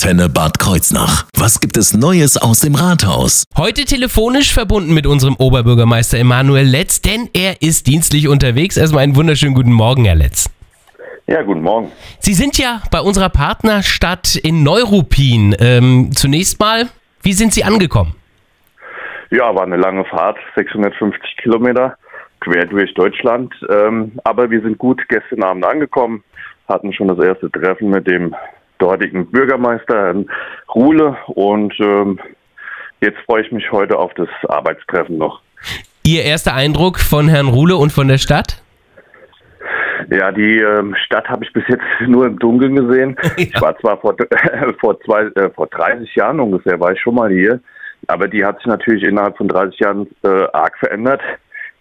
Antenne Bad Kreuznach. Was gibt es Neues aus dem Rathaus? Heute telefonisch verbunden mit unserem Oberbürgermeister Emanuel Letz, denn er ist dienstlich unterwegs. Erstmal einen wunderschönen guten Morgen, Herr Letz. Ja, guten Morgen. Sie sind ja bei unserer Partnerstadt in Neuruppin. Ähm, zunächst mal, wie sind Sie angekommen? Ja, war eine lange Fahrt, 650 Kilometer, quer durch Deutschland. Ähm, aber wir sind gut gestern Abend angekommen, hatten schon das erste Treffen mit dem dortigen Bürgermeister, Herrn Ruhle. Und ähm, jetzt freue ich mich heute auf das Arbeitstreffen noch. Ihr erster Eindruck von Herrn Ruhle und von der Stadt? Ja, die ähm, Stadt habe ich bis jetzt nur im Dunkeln gesehen. Ja. Ich war zwar vor, äh, vor, zwei, äh, vor 30 Jahren ungefähr, war ich schon mal hier, aber die hat sich natürlich innerhalb von 30 Jahren äh, arg verändert.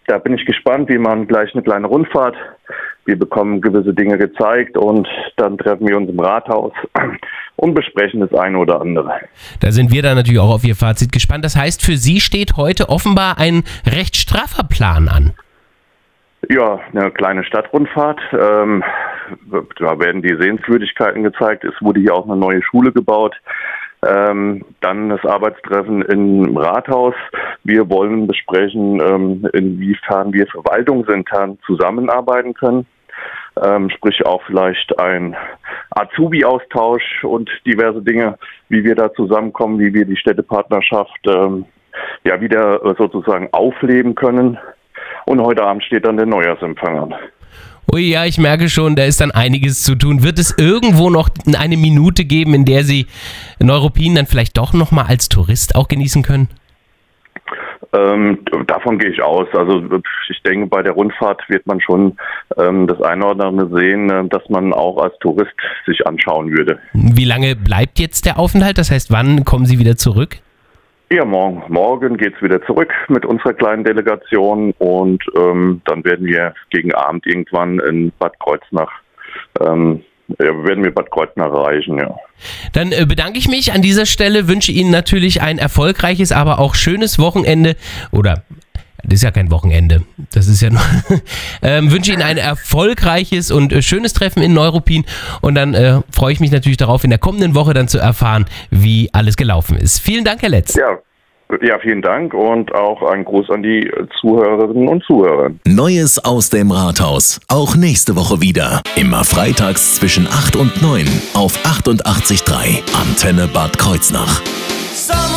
Da bin ich gespannt, wie man gleich eine kleine Rundfahrt wir bekommen gewisse Dinge gezeigt und dann treffen wir uns im Rathaus und besprechen das eine oder andere. Da sind wir dann natürlich auch auf Ihr Fazit gespannt. Das heißt, für Sie steht heute offenbar ein recht straffer Plan an. Ja, eine kleine Stadtrundfahrt. Ähm, da werden die Sehenswürdigkeiten gezeigt. Es wurde hier auch eine neue Schule gebaut. Ähm, dann das Arbeitstreffen im Rathaus. Wir wollen besprechen, ähm, inwiefern wir verwaltungsintern zusammenarbeiten können ähm, sprich auch vielleicht ein Azubi-Austausch und diverse Dinge, wie wir da zusammenkommen, wie wir die Städtepartnerschaft ähm, ja wieder sozusagen aufleben können. Und heute Abend steht dann der Neujahrsempfang an. Ui, ja, ich merke schon, da ist dann einiges zu tun. Wird es irgendwo noch eine Minute geben, in der Sie Neuruppin dann vielleicht doch nochmal als Tourist auch genießen können? Ähm, davon gehe ich aus. Also ich denke, bei der Rundfahrt wird man schon ähm, das eine oder andere sehen, äh, dass man auch als Tourist sich anschauen würde. Wie lange bleibt jetzt der Aufenthalt? Das heißt, wann kommen Sie wieder zurück? Ja, morgen, morgen geht es wieder zurück mit unserer kleinen Delegation und ähm, dann werden wir gegen Abend irgendwann in Bad Kreuznach ähm, ja, werden wir Bad Kreuznach erreichen, ja. Dann äh, bedanke ich mich an dieser Stelle, wünsche Ihnen natürlich ein erfolgreiches, aber auch schönes Wochenende oder das ist ja kein Wochenende. Das ist ja nur. ähm, wünsche Ihnen ein erfolgreiches und äh, schönes Treffen in Neuruppin. Und dann äh, freue ich mich natürlich darauf, in der kommenden Woche dann zu erfahren, wie alles gelaufen ist. Vielen Dank, Herr Letz. Ja, ja, vielen Dank und auch ein Gruß an die Zuhörerinnen und Zuhörer. Neues aus dem Rathaus. Auch nächste Woche wieder. Immer freitags zwischen 8 und 9 auf 88.3 Antenne Bad Kreuznach. Sommer